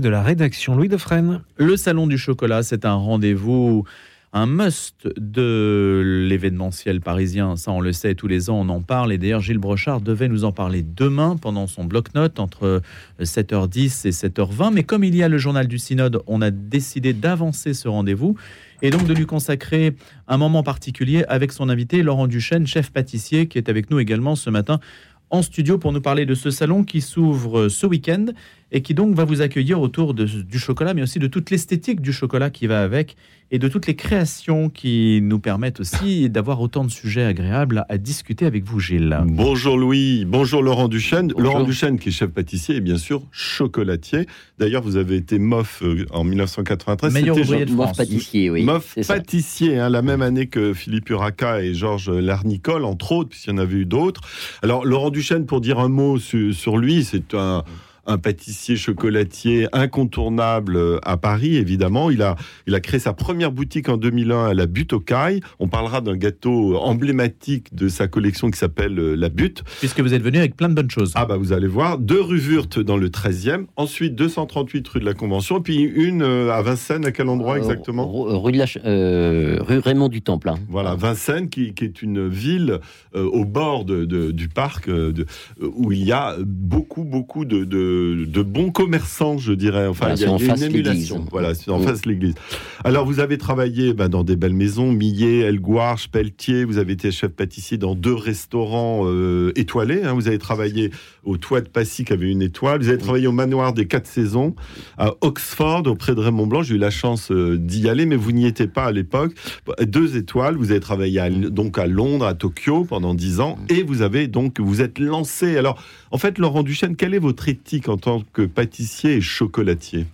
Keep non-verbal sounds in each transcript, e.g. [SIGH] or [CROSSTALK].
de la rédaction, Louis Defresne. Le Salon du Chocolat, c'est un rendez-vous un must de l'événementiel parisien. Ça, on le sait, tous les ans, on en parle. Et d'ailleurs, Gilles Brochard devait nous en parler demain pendant son bloc-notes entre 7h10 et 7h20. Mais comme il y a le journal du Synode, on a décidé d'avancer ce rendez-vous et donc de lui consacrer un moment particulier avec son invité, Laurent Duchesne, chef pâtissier, qui est avec nous également ce matin en studio pour nous parler de ce salon qui s'ouvre ce week-end et qui donc va vous accueillir autour du chocolat, mais aussi de toute l'esthétique du chocolat qui va avec et de toutes les créations qui nous permettent aussi d'avoir autant de sujets agréables à discuter avec vous, Gilles. Bonjour Louis, bonjour Laurent Duchesne. Laurent Duchesne qui est chef pâtissier et bien sûr chocolatier. D'ailleurs, vous avez été MOF euh, en 1993. Meilleur ouvrier de France. pâtissier, oui. MOF pâtissier, hein, la même année que Philippe Uraca et Georges Larnicole, entre autres, puisqu'il y en avait eu d'autres. Alors, Laurent Duchesne, pour dire un mot sur, sur lui, c'est un un pâtissier chocolatier incontournable euh, à Paris, évidemment. Il a, il a créé sa première boutique en 2001 à la Butte aux Cailles. On parlera d'un gâteau emblématique de sa collection qui s'appelle euh, la Butte. Puisque vous êtes venu avec plein de bonnes choses. Ah bah vous allez voir. Deux rue Wurth dans le 13e, ensuite 238 rue de la Convention, puis une euh, à Vincennes, à quel endroit exactement rue, de la, rue Raymond du Temple. Hein. Voilà, Vincennes qui, qui, est une ville au bord de, du parc de, où il y a beaucoup, beaucoup de de, bons commerçants, je dirais. Enfin, il y a, une émulation. Voilà, c'est en face l'église. Alors, vous avez travaillé ben, dans des belles maisons, Millet, Elgouarche, Pelletier. Vous avez été chef pâtissier dans deux restaurants euh, étoilés. Hein. Vous avez travaillé au Toit de Passy, qui avait une étoile. Vous avez travaillé au Manoir des Quatre Saisons, à Oxford, auprès de Raymond Blanc. J'ai eu la chance euh, d'y aller, mais vous n'y étiez pas à l'époque. Deux étoiles. Vous avez travaillé donc à Londres, à Tokyo pendant dix ans, et vous avez donc vous êtes lancé. Alors, en fait, Laurent Duchesne, quelle est votre éthique en tant que pâtissier et chocolatier?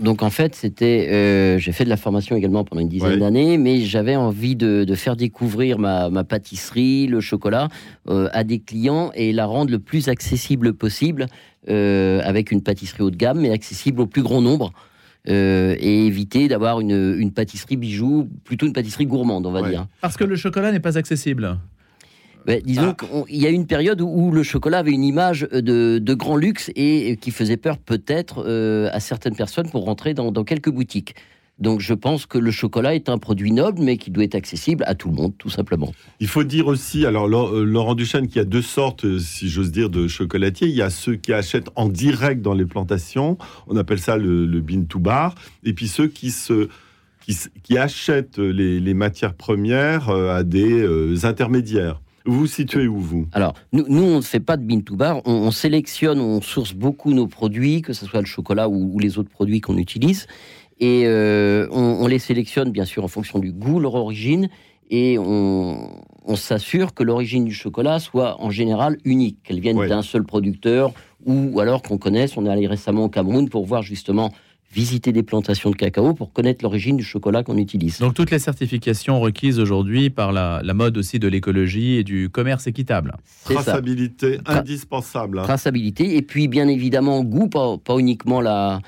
Donc, en fait, c'était, euh, j'ai fait de la formation également pendant une dizaine d'années, mais j'avais envie de, faire découvrir ma, pâtisserie, le chocolat, euh, à des clients et la rendre le plus accessible possible, euh, avec une pâtisserie haut de gamme, mais accessible au plus grand nombre. et éviter d'avoir une, pâtisserie bijou, plutôt une pâtisserie gourmande, on va dire. Parce que le chocolat n'est pas accessible. Ben, disons ah. qu'il y a une période où, le chocolat avait une image de, grand luxe et qui faisait peur peut-être euh, à certaines personnes pour rentrer dans, quelques boutiques. Donc je pense que le chocolat est un produit noble, mais qui doit être accessible à tout le monde, tout simplement. Il faut dire aussi, alors euh, Laurent Duchesne, qu'il y a deux sortes, euh, si j'ose dire, de chocolatiers. Il y a ceux qui achètent en direct dans les plantations, on appelle ça le, le bin to bar, et puis ceux qui se qui, achètent les, matières premières à des intermédiaires. Vous vous situez où, vous? Alors, nous, nous, on ne fait pas de bin to bar. On, sélectionne, on source beaucoup nos produits, que ce soit le chocolat ou, les autres produits qu'on utilise. Et euh, on, les sélectionne, bien sûr, en fonction du goût, leur origine. Et on, s'assure que l'origine du chocolat soit en général unique, qu'elle vienne d'un seul producteur ou alors qu'on connaisse. On est allé récemment au Cameroun pour voir justement visiter des plantations de cacao pour connaître l'origine du chocolat qu'on utilise. Donc toutes les certifications requises aujourd'hui par la, mode aussi de l'écologie et du commerce équitable. Traçabilité indispensable. Hein. Traçabilité et puis bien évidemment goût, pas, uniquement la,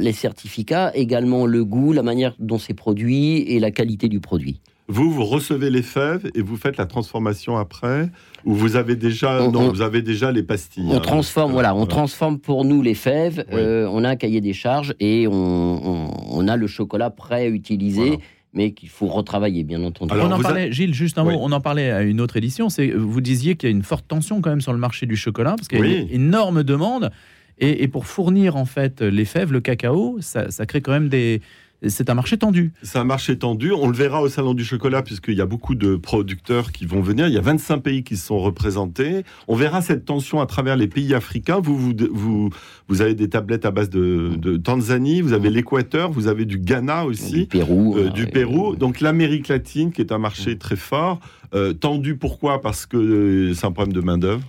les certificats, également le goût, la manière dont c'est produit et la qualité du produit. Vous, vous recevez les fèves et vous faites la transformation après Ou vous avez déjà, non, vous avez déjà les pastilles On hein. transforme, voilà, on transforme pour nous les fèves. Euh, on a un cahier des charges et on, a le chocolat prêt à utiliser. mais qu'il faut retravailler, bien entendu. on en parlait, Gilles, juste un mot, on en parlait à une autre édition, c'est vous disiez qu'il y a une forte tension quand même sur le marché du chocolat, parce qu'il y a une énorme demande, et, pour fournir en fait les fèves, le cacao, ça crée quand même des, c'est un marché tendu. C'est un marché tendu. On le verra au Salon du Chocolat, puisqu'il y a beaucoup de producteurs qui vont venir. Il y a 25 pays qui sont représentés. On verra cette tension à travers les pays africains. Vous, vous, vous, vous avez des tablettes à base de, Tanzanie, vous avez l'Équateur, vous avez du Ghana aussi. Du Pérou. Euh, du Pérou. Donc l'Amérique latine, qui est un marché très fort. Euh, tendu, pourquoi? Parce que euh, c'est un problème de main-d'œuvre.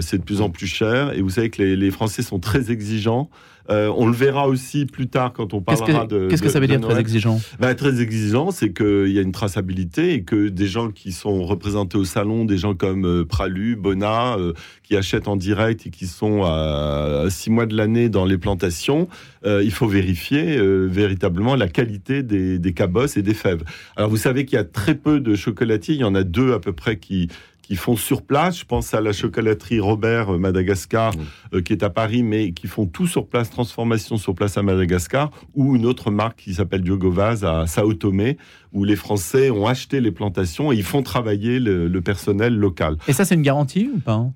c'est de plus en plus cher. Et vous savez que les Français sont très exigeants. Euh, on le verra aussi plus tard quand on parlera de. Qu'est-ce que ça veut dire très exigeant bah, Très exigeant, c'est qu'il y a une traçabilité et que des gens qui sont représentés au salon, des gens comme euh, Pralu, Bonnat, euh, qui achètent en direct et qui sont à, six mois de l'année dans les plantations, il faut vérifier véritablement la qualité des, des cabosses et des fèves. Alors vous savez qu'il y a très peu de chocolatiers, il y en a deux à peu près qui qui font sur place. Je pense à la chocolaterie Robert euh, Madagascar, euh, qui est à Paris, mais qui font tout sur place, transformation sur place à Madagascar, ou une autre marque qui s'appelle Diogovaz à Sao Tomé, où les Français ont acheté les plantations et ils font travailler le, le personnel local. Et ça, c'est une garantie ou pas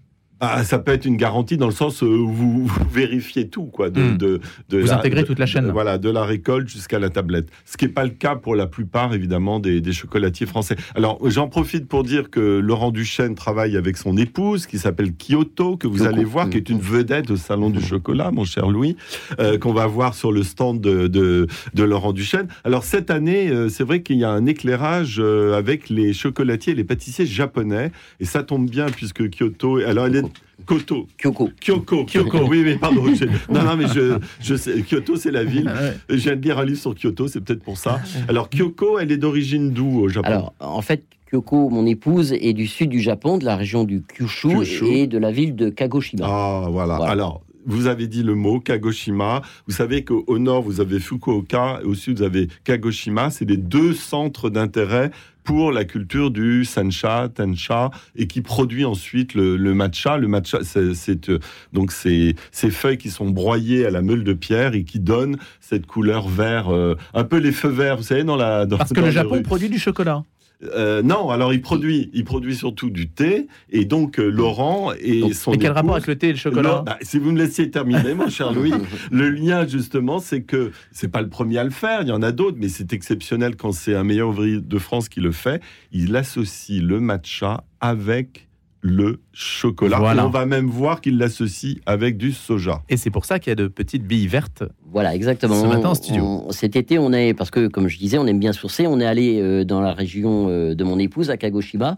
ah, ça peut être une garantie dans le sens où [LAUGHS] vous, vérifiez tout, quoi. De, hmm. de, vous intégrez toute la chaîne. voilà, de la récolte jusqu'à la tablette. Ce qui n'est pas le cas pour la plupart, évidemment, des, chocolatiers français. Alors, j'en profite pour dire que Laurent Duchesne travaille avec son épouse, qui s'appelle Kyoto, que vous allez voir, qui est une vedette au Salon du Chocolat, mon cher Louis, euh, qu'on va voir sur le stand de, de, Laurent Duchesne. Alors, cette année, euh, c'est vrai qu'il y a un éclairage euh, avec les chocolatiers et les pâtissiers japonais. Et ça tombe bien, puisque Kyoto... Alors, elle est Kyoto. Kyoko. Kyoko. Kyoko. Oui, mais pardon. non, non, mais je, je sais. Kyoto, c'est la ville. Ah je viens de lire un livre sur Kyoto, c'est peut-être pour ça. Alors, Kyoko, elle est d'origine d'où au Japon? Alors, en fait, Kyoko, mon épouse, est du sud du Japon, de la région du Kyushu, et de la ville de Kagoshima. Ah, voilà. Alors, vous avez dit le mot Kagoshima. Vous savez qu'au nord, vous avez Fukuoka, et au sud, vous avez Kagoshima. C'est les deux centres d'intérêt pour la culture du sancha, tencha, et qui produit ensuite le, matcha. Le matcha, c'est euh, donc ces, ces feuilles qui sont broyées à la meule de pierre et qui donnent cette couleur vert, euh, un peu les feux verts, vous savez, dans la. Parce que le Japon produit du chocolat. Euh, non, alors il produit, il produit surtout du thé, et donc euh, Laurent et son. Et quel rapport avec le thé et le chocolat bah, Si vous me laissiez terminer, mon cher Louis, [LAUGHS] le lien justement, c'est que c'est pas le premier à le faire, il y en a d'autres, mais c'est exceptionnel quand c'est un meilleur ouvrier de France qui le fait. Il associe le matcha avec le chocolat. on va même voir qu'il l'associe avec du soja. Et c'est pour ça qu'il y a de petites billes vertes. Voilà, exactement. Ce matin en studio. cet été, on est, parce que comme je disais, on aime bien sourcer, on est allé euh, dans la région euh, de mon épouse, à Kagoshima,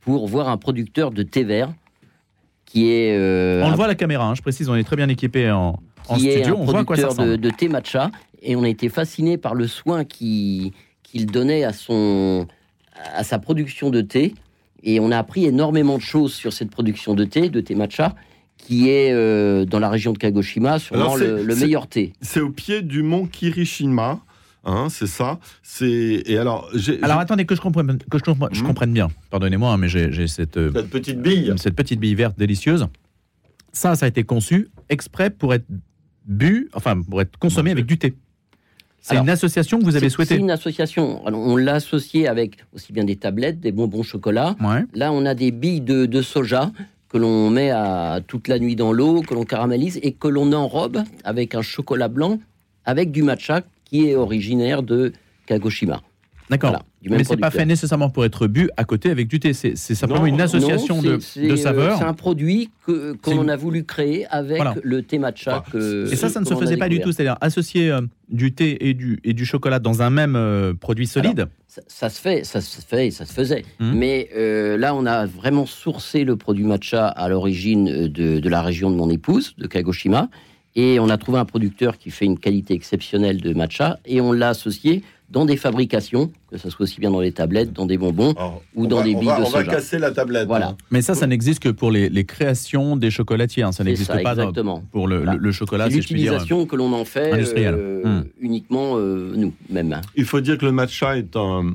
pour voir un producteur de thé vert qui est. Euh, on le voit à la caméra, hein, je précise, on est très bien équipé en, qui Est un on producteur de, de, thé matcha, et on a été fasciné par le soin qu'il donnait à, son, à sa production de thé et on a appris énormément de choses sur cette production de thé, de thé matcha, qui est euh, dans la région de Kagoshima, sûrement le, meilleur thé. C'est au pied du mont Kirishima. Hein, c'est ça. C'est et alors. Alors attendez que je comprenne, que je, je hmm. comprenne bien. Pardonnez-moi, hein, mais j'ai cette, euh, cette petite bille, cette petite bille verte délicieuse. Ça, ça a été conçu exprès pour être bu, enfin pour être consommé avec du thé. C'est une association que vous avez souhaité C'est une association. on l'a associé avec aussi bien des tablettes, des bonbons chocolat. Là, on a des billes de, soja que l'on met à, toute la nuit dans l'eau, que l'on caramélise et que l'on enrobe avec un chocolat blanc avec du matcha qui est originaire de Kagoshima. D'accord. Mais c'est pas fait nécessairement pour être bu à côté avec du thé. C'est simplement une association de, de, saveurs. C'est un produit que qu'on a voulu créer avec le thé matcha. et ça, ça ne se faisait pas du tout. C'est-à-dire associer euh, du thé et du, et du chocolat dans un même euh, produit solide. ça, se fait, ça se fait, ça se faisait. Hum. Mais euh, là, on a vraiment sourcé le produit matcha à l'origine de, de la région de mon épouse, de Kagoshima. Et on a trouvé un producteur qui fait une qualité exceptionnelle de matcha et on l'a associé dans des fabrications, que ce soit aussi bien dans les tablettes, dans des bonbons ou dans des billes de soja. On va casser la tablette. Voilà. Hein. Mais ça, ça n'existe que pour les, créations des chocolatiers. Hein. Ça n'existe pas pour le, le, chocolat. C'est l'utilisation que l'on en fait euh, hmm. uniquement euh, nous. Hein. Il faut dire que le matcha est un.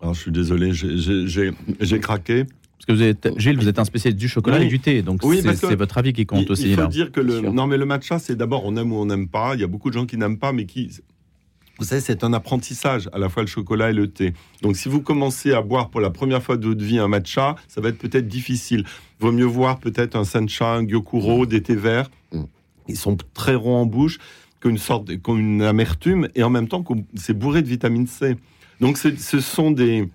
Alors, je suis désolé, j'ai craqué. Parce que vous êtes, Gilles, vous êtes un spécialiste du chocolat et du thé, donc c'est votre avis qui compte aussi. Il faut dire que le, non, mais le matcha, c'est d'abord on aime ou on n'aime pas. Il y a beaucoup de gens qui n'aiment pas, mais qui vous savez, c'est un apprentissage, à la fois le chocolat et le thé. Donc, si vous commencez à boire pour la première fois de votre vie un matcha, ça va être peut-être difficile. Vaut mieux voir peut-être un sencha, un gyokuro, des thés verts. Mm. Ils sont très ronds en bouche, qu'une sorte, une amertume, et en même temps, c'est bourré de vitamine C. Donc, ce sont des,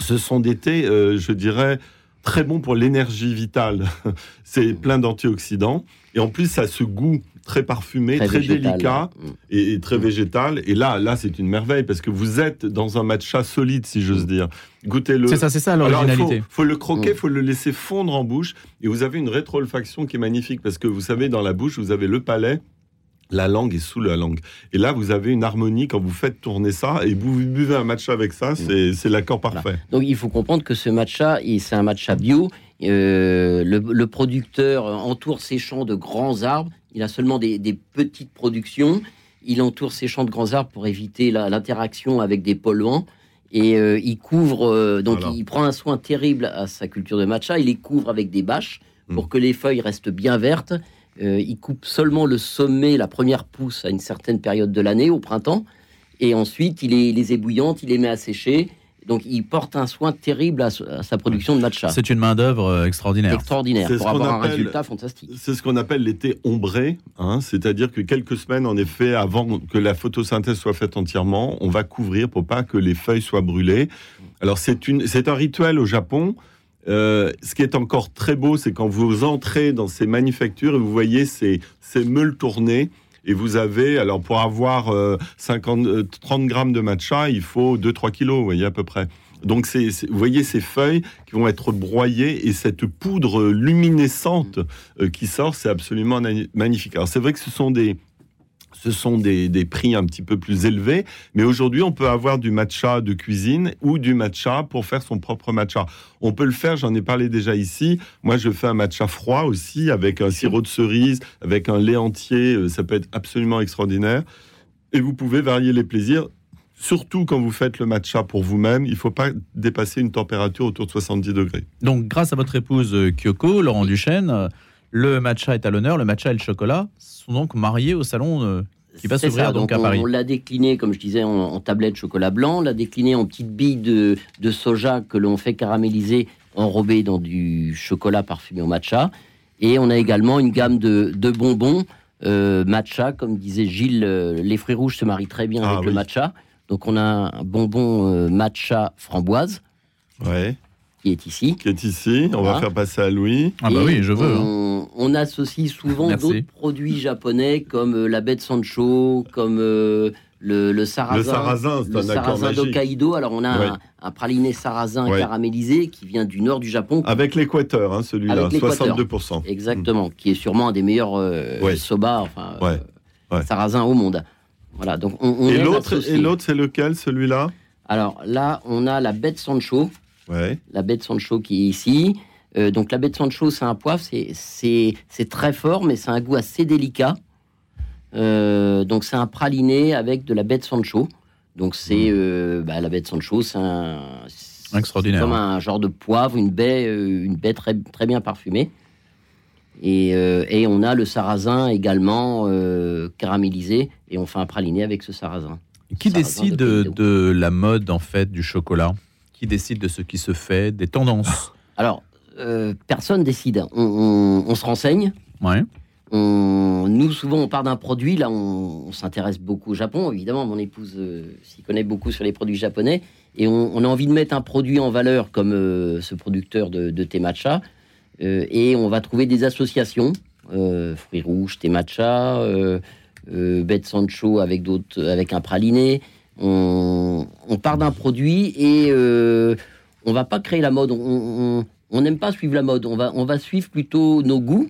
ce sont des thés, euh, je dirais, très bons pour l'énergie vitale. [LAUGHS] c'est plein d'antioxydants. Et en plus, ça a ce goût très parfumé, très, délicat mm. et, très mm. végétal. Et là, là, c'est une merveille parce que vous êtes dans un matcha solide, si j'ose mm. dire. Goûtez-le. C'est ça, c'est ça l'originalité. Il faut, le croquer, il faut le laisser fondre en bouche. Et vous avez une rétro-olfaction qui est magnifique parce que vous savez, dans la bouche, vous avez le palais. La langue est sous la langue. Et là, vous avez une harmonie quand vous faites tourner ça et vous buvez un matcha avec ça, c'est l'accord parfait. Donc il faut comprendre que ce matcha, c'est un matcha bio. Euh, le, producteur entoure ses champs de grands arbres il a seulement des, petites productions. Il entoure ses champs de grands arbres pour éviter l'interaction avec des polluants. Et euh, il couvre, euh, donc il prend un soin terrible à sa culture de matcha. Il les couvre avec des bâches pour mm. que les feuilles restent bien vertes. Euh, il coupe seulement le sommet, la première pousse à une certaine période de l'année, au printemps. Et ensuite, il les, les ébouillante, il les met à sécher. Donc, il porte un soin terrible à, sa production de matcha. C'est une main-d'œuvre extraordinaire. Extraordinaire, pour avoir un résultat fantastique. C'est ce qu'on appelle l'été ombré. Hein, C'est-à-dire que quelques semaines, en effet, avant que la photosynthèse soit faite entièrement, on va couvrir pour pas que les feuilles soient brûlées. Alors, c'est un rituel au Japon. Euh, ce qui est encore très beau, c'est quand vous entrez dans ces manufactures et vous voyez ces, ces meules tournées. Et vous avez, alors pour avoir 50, euh, 30 euh, grammes de matcha, il faut 2-3 kilos, vous voyez à peu près. Donc c'est, vous voyez ces feuilles qui vont être broyées et cette poudre luminescente qui sort, c'est absolument magnifique. Alors c'est vrai que ce sont des, ce sont des, prix un petit peu plus élevés. Mais aujourd'hui, on peut avoir du matcha de cuisine ou du matcha pour faire son propre matcha. On peut le faire, j'en ai parlé déjà ici. Moi, je fais un matcha froid aussi avec un sirop de cerise, avec un lait entier. Euh, ça peut être absolument extraordinaire. Et vous pouvez varier les plaisirs. Surtout quand vous faites le matcha pour vous-même, il ne faut pas dépasser une température autour de 70 degrés. Donc, grâce à votre épouse euh, Kyoko, Laurent Duchesne, euh, le matcha est à l'honneur, le matcha et le chocolat sont donc mariés au salon euh, qui va s'ouvrir donc, à Paris. On l'a décliné, comme je disais, en, tablette chocolat blanc, on l'a décliné en petites billes de, soja que l'on fait caraméliser, enrobées dans du chocolat parfumé au matcha. Et on a également une gamme de, bonbons euh, matcha, comme disait Gilles, euh, les fruits rouges se marient très bien ah avec le matcha. Donc on a un bonbon matcha framboise. Ouais qui est ici. Qui est ici. On va faire passer à Louis. Ah bah oui, je veux. Hein. On, associe souvent d'autres produits japonais comme euh, la baie de Sancho, comme euh, le, le, sarrasin. Le sarrasin, c'est un sarrasin d'Hokkaido. Alors on a un, praliné sarrasin caramélisé qui vient du nord du Japon. Avec l'équateur, hein, celui-là, 62%. Exactement, qui est sûrement un des meilleurs euh, soba, enfin, sarrasin au monde. Voilà, donc on, et l'autre, et l'autre, c'est lequel, celui-là? Alors là, on a la baie de Sancho. La baie de Sancho qui est ici. Euh, donc la baie de Sancho, c'est un poivre, c'est très fort, mais c'est un goût assez délicat. Euh, donc c'est un praliné avec de la baie de Sancho. Donc c'est mmh. euh, bah, la baie de Sancho, c'est un extraordinaire, comme un genre de poivre, une baie, une baie très, très bien parfumée. Et, et, on a le sarrasin également caramélisé et on fait un praliné avec ce sarrasin. Qui décide de la mode en fait du chocolat? Qui décide de ce qui se fait, des tendances [LAUGHS] Alors, euh, personne décide. On, se renseigne. Ouais. nous, souvent, on part d'un produit. Là, on, s'intéresse beaucoup au Japon. Évidemment, mon épouse euh, s'y connaît beaucoup sur les produits japonais. Et on, a envie de mettre un produit en valeur comme euh, ce producteur de, de thé matcha. et on va trouver des associations. fruits rouges, thé matcha, bête sancho avec, d'autres, avec un praliné on, part d'un produit et euh, on va pas créer la mode. On n'aime pas suivre la mode. On va, on va suivre plutôt nos goûts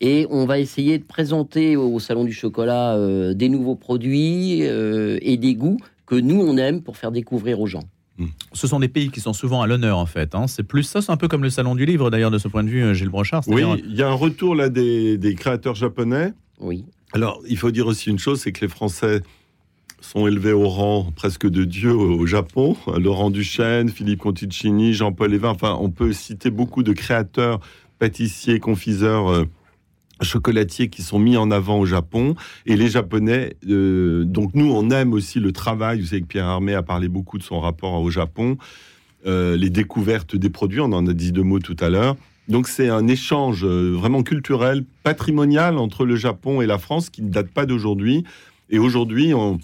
et on va essayer de présenter au salon du chocolat euh, des nouveaux produits euh, et des goûts que nous on aime pour faire découvrir aux gens. Hmm. Ce sont des pays qui sont souvent à l'honneur en fait. Hein. C'est plus ça, c'est un peu comme le salon du livre d'ailleurs de ce point de vue, Gilles Brochard. Oui, il y a un retour là des, des créateurs japonais. Oui. Alors, il faut dire aussi une chose, c'est que les Français sont élevés au rang presque de Dieu au Japon. Laurent Duchesne, Philippe Conticini, Jean-Paul Lévin. Enfin, on peut citer beaucoup de créateurs, pâtissiers, confiseurs. Euh, chocolatiers qui sont mis en avant au Japon et les Japonais. Euh, donc nous, on aime aussi le travail. Vous savez que Pierre Armé a parlé beaucoup de son rapport au Japon, euh, les découvertes des produits. On en a dit deux mots tout à l'heure. Donc c'est un échange vraiment culturel, patrimonial entre le Japon et la France qui ne date pas d'aujourd'hui. Et aujourd'hui, on,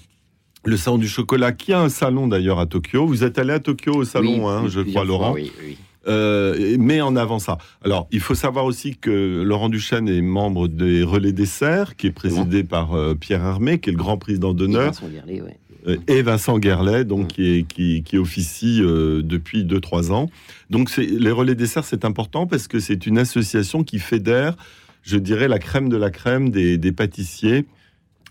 le salon du chocolat, qui a un salon d'ailleurs à Tokyo. Vous êtes allé à Tokyo au salon, hein, je crois, Laurent. Oui, oui. Euh, met en avant ça. Alors, il faut savoir aussi que Laurent Duchesne est membre des Relais Desserts, qui est présidé par euh, Pierre Armé, qui est le grand président d'honneur. Euh, et Vincent Guerlet, donc, qui, qui, qui, officie depuis 2-3 ans. Donc, les Relais Desserts, c'est important parce que c'est une association qui fédère, je dirais, la crème de la crème des, des pâtissiers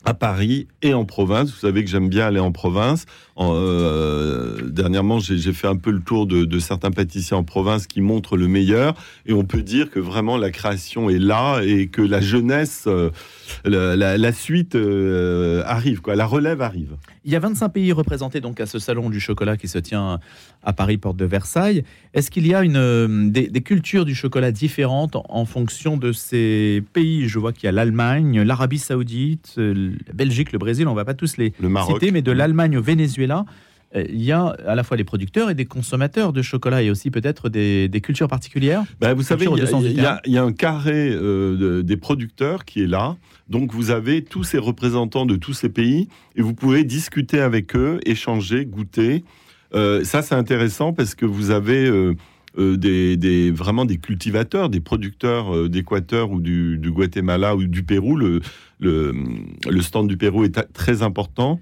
à Paris et en province. Vous savez que j'aime bien aller en province. Euh, dernièrement, j'ai fait un peu le tour de, certains pâtissiers en province qui montrent le meilleur. Et on peut dire que vraiment la création est là et que la jeunesse, euh, la, suite euh, arrive, quoi. la relève arrive. Il y a 25 pays représentés donc à ce salon du chocolat qui se tient à Paris, porte de Versailles. Est-ce qu'il y a une, des, cultures du chocolat différentes en fonction de ces pays? Je vois qu'il y a l'Allemagne, l'Arabie Saoudite, la Belgique, le Brésil, on ne va pas tous les citer, mais de l'Allemagne au Venezuela, euh, il y a à la fois des producteurs et des consommateurs de chocolat et aussi peut-être des, cultures particulières ben, Vous savez, il y, a un carré euh, des producteurs qui est là. Donc vous avez tous ces représentants de tous ces pays et vous pouvez discuter avec eux, échanger, goûter. Euh, ça, c'est intéressant parce que vous avez des, vraiment des cultivateurs, des producteurs d'Équateur ou du, du, Guatemala ou du Pérou. Le, le, le stand du Pérou est très important.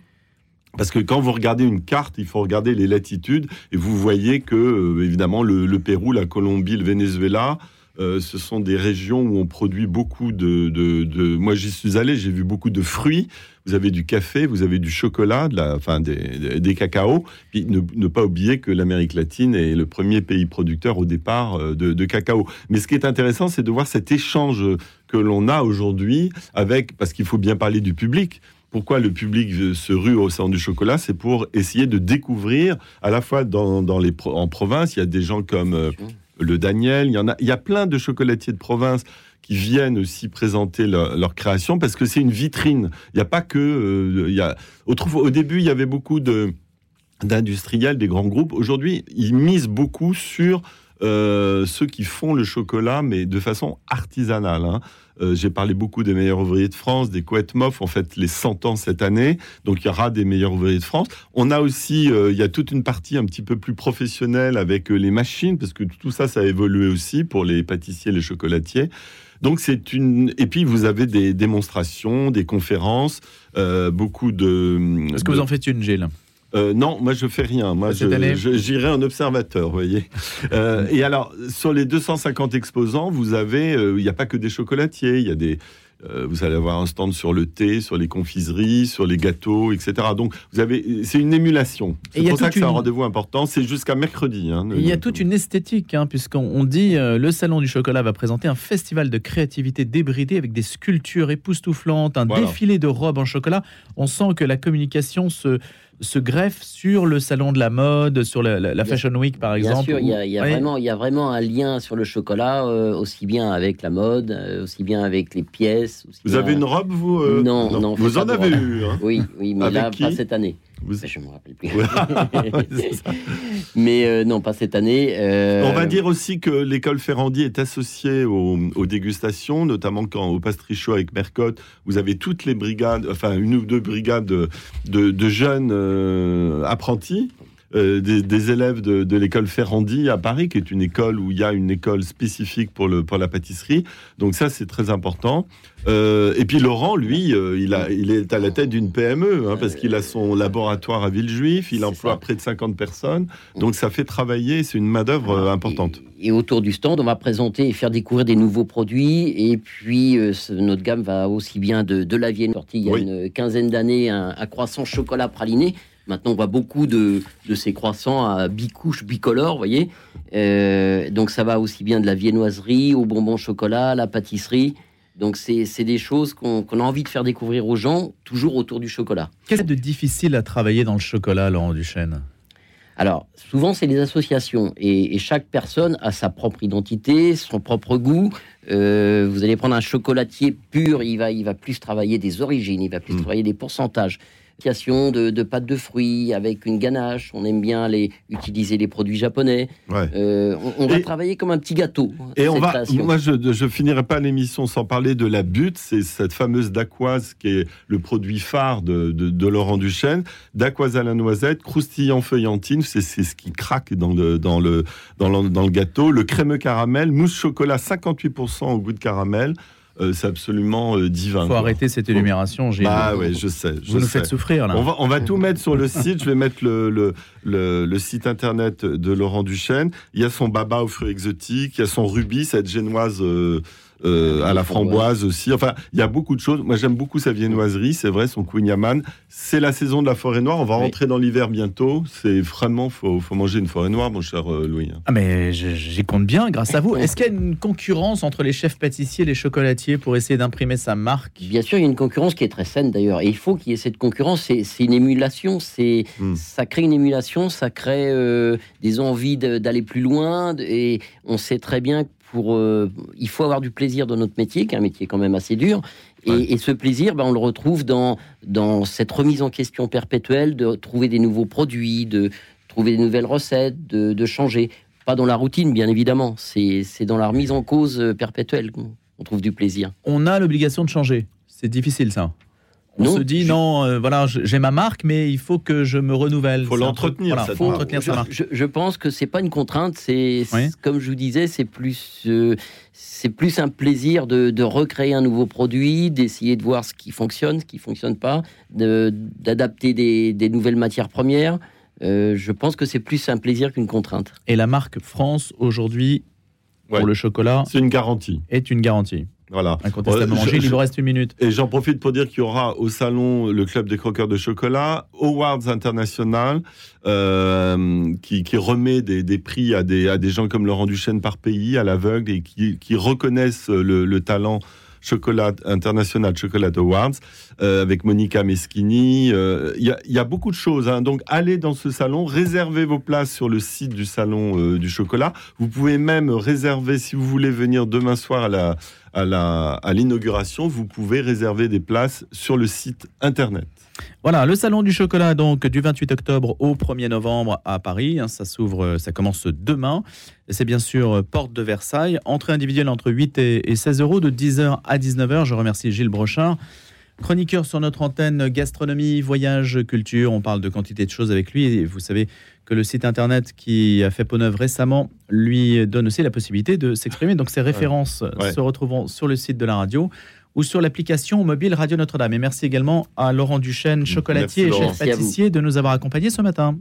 Parce que quand vous regardez une carte, il faut regarder les latitudes et vous voyez que, euh, évidemment, le, Pérou, la Colombie, le Venezuela, euh, ce sont des régions où on produit beaucoup de. Moi, j'y suis allé, j'ai vu beaucoup de fruits. Vous avez du café, vous avez du chocolat, enfin des, des, cacaos. Puis ne, pas oublier que l'Amérique latine est le premier pays producteur au départ euh, de, de cacao. Mais ce qui est intéressant, c'est de voir cet échange que l'on a aujourd'hui avec, parce qu'il faut bien parler du public pourquoi le public se rue au salon du chocolat, c'est pour essayer de découvrir, à la fois dans, les, en province, il y a des gens comme euh, le Daniel, il y, en a, il y a plein de chocolatiers de province qui viennent aussi présenter leur, création parce que c'est une vitrine. Il n'y a pas que. Euh, il y a, au, au, début, il y avait beaucoup de d'industriels, des grands groupes. Aujourd'hui, ils misent beaucoup sur euh, ceux qui font le chocolat, mais de façon artisanale. Hein. Euh, j'ai parlé beaucoup des meilleurs ouvriers de France, des Mof, en fait les 100 ans cette année, donc il y aura des meilleurs ouvriers de France. On a aussi, euh, il y a toute une partie un petit peu plus professionnelle avec les machines, parce que tout ça, ça a évolué aussi pour les pâtissiers, les chocolatiers. Donc c'est une et puis vous avez des démonstrations, des conférences, beaucoup de. Est-ce que vous en faites une, Gilles? Euh, non, moi je fais rien. Moi, j'irai en observateur, voyez. [LAUGHS] Euh, et alors, sur les 250 exposants, vous avez, euh, il n'y a pas que des chocolatiers, il y a des, vous allez avoir un stand sur le thé, sur les confiseries, sur les gâteaux, etc. Donc, vous avez, c'est une émulation. C'est pour ça que c'est un rendez-vous important. C'est jusqu'à mercredi. Hein, il y a toute une esthétique, hein, puisqu'on dit le salon du chocolat va présenter un festival de créativité débridé avec des sculptures époustouflantes, un défilé de robes en chocolat. On sent que la communication se se greffe sur le salon de la mode, sur la, Fashion Week par exemple. Bien sûr, il y a, vraiment, il y a vraiment un lien sur le chocolat, euh, aussi bien avec la mode, euh, aussi bien avec les pièces. vous avez une robe, vous euh, non, non, Vous en avez eu hein Oui, oui, mais là, pas cette année. Je me rappelle plus. [LAUGHS] Mais non, pas cette année. On va dire aussi que l'école Ferrandi est associée aux, dégustations, notamment quand au Pastrichot avec Mercotte, vous avez toutes les brigades, enfin une ou deux brigades de, de jeunes euh, apprentis. Euh, des, élèves de, l'école Ferrandi à Paris, qui est une école où il y a une école spécifique pour, le, pour la pâtisserie. Donc ça, c'est très important. Euh, et puis Laurent, lui, il, a, il est à la tête d'une PME, hein, parce qu'il a son laboratoire à Villejuif, il emploie près de 50 personnes. Donc ça fait travailler, c'est une main-d'œuvre importante. Et, autour du stand, on va présenter et faire découvrir des nouveaux produits. Et puis, notre gamme va aussi bien de, de la Vienne, sortie il y a une quinzaine d'années, un, un croissant chocolat praliné Maintenant, on voit beaucoup de, ces croissants à bicouche, bicolore, vous voyez. Euh, donc, ça va aussi bien de la viennoiserie au bonbon chocolat, la pâtisserie. Donc, c'est des choses qu'on a envie de faire découvrir aux gens, toujours autour du chocolat. Qu'est-ce de difficile à travailler dans le chocolat, Laurent Duchesne? Alors, souvent, c'est les associations. Et, chaque personne a sa propre identité, son propre goût. Euh, vous allez prendre un chocolatier pur, il va, il va plus travailler des origines, il va plus mmh. travailler des pourcentages de, de pâtes de fruits avec une ganache. On aime bien les, utiliser les produits japonais. Euh, on, va travailler comme un petit gâteau. Et on va, moi, je ne finirai pas l'émission sans parler de la butte. C'est cette fameuse dacquoise qui est le produit phare de, de, Laurent Duchesne. Dacquoise à la noisette, croustillant feuillantine, c'est ce qui craque dans le, dans, le, dans, le, dans le gâteau. Le crémeux caramel, mousse chocolat 58% au goût de caramel. Euh, c'est absolument euh, divin. Il faut arrêter cette énumération. Ah ouais, je sais. vous nous faites souffrir là. On va, on va tout mettre sur le site. Je vais mettre le, le, le, site internet de Laurent Duchesne. Il y a son baba aux fruits exotiques. Il y a son rubis, cette génoise. Euh, euh, à la framboise aussi. Enfin, il y a beaucoup de choses. Moi, j'aime beaucoup sa viennoiserie, c'est vrai, son Queen C'est la saison de la forêt noire. On va rentrer dans l'hiver bientôt. C'est vraiment, faut, faut manger une forêt noire, mon cher euh, Louis. Ah, mais j'y compte bien, grâce à vous. [LAUGHS] Est-ce qu'il y a une concurrence entre les chefs pâtissiers et les chocolatiers pour essayer d'imprimer sa marque? Bien sûr, il y a une concurrence qui est très saine d'ailleurs. Et il faut qu'il y ait cette concurrence. C'est une émulation. C'est hmm. ça crée une émulation, ça crée euh, des envies d'aller plus loin. Et on sait très bien que pour, euh, il faut avoir du plaisir dans notre métier, qui est un métier quand même assez dur. Et, ce plaisir, ben, on le retrouve dans, dans cette remise en question perpétuelle, de trouver des nouveaux produits, de trouver des nouvelles recettes, de, de changer. Pas dans la routine, bien évidemment. C'est dans la remise en cause euh, perpétuelle qu'on trouve du plaisir. On a l'obligation de changer. C'est difficile, ça. On se dit non, euh, voilà, j'ai ma marque, mais il faut que je me renouvelle. Il faut l'entretenir. Voilà, faut entretenir sa marque. Je, pense que c'est pas une contrainte. C'est comme je vous disais, c'est plus euh, c'est plus un plaisir de, recréer un nouveau produit, d'essayer de voir ce qui fonctionne, ce qui fonctionne pas, d'adapter des, nouvelles matières premières. Euh, je pense que c'est plus un plaisir qu'une contrainte. Et la marque France aujourd'hui pour le chocolat, c'est une garantie. Est une garantie. Voilà. Incontestablement. Euh, il vous reste une minute. Et j'en profite pour dire qu'il y aura au salon le Club des croqueurs de chocolat, Awards International, euh, qui, remet des, prix à des, à des gens comme Laurent Duchesne par pays, à l'aveugle, et qui, reconnaissent le talent Chocolat International Chocolate Awards euh, avec Monica Meschini. Euh, il y, a beaucoup de choses. Hein. Donc allez dans ce salon, réservez vos places sur le site du salon euh, du chocolat. Vous pouvez même réserver si vous voulez venir demain soir à la à l'inauguration. vous pouvez réserver des places sur le site internet. Voilà, le salon du chocolat donc du 28 octobre au 1er novembre à Paris. Hein, ça s'ouvre, ça commence demain. C'est bien sûr euh, porte de Versailles. Entrée individuelle entre 8 et 16 euros de 10h à 19h. Je remercie Gilles Brochard. Chroniqueur sur notre antenne gastronomie, voyage, culture. On parle de quantité de choses avec lui. Et vous savez que le site internet qui a fait peau neuve récemment lui donne aussi la possibilité de s'exprimer. Donc ces références se retrouveront sur le site de la radio ou sur l'application mobile Radio Notre-Dame. Et merci également à Laurent Duchesne, chocolatier et chef pâtissier, de nous avoir accompagnés ce matin.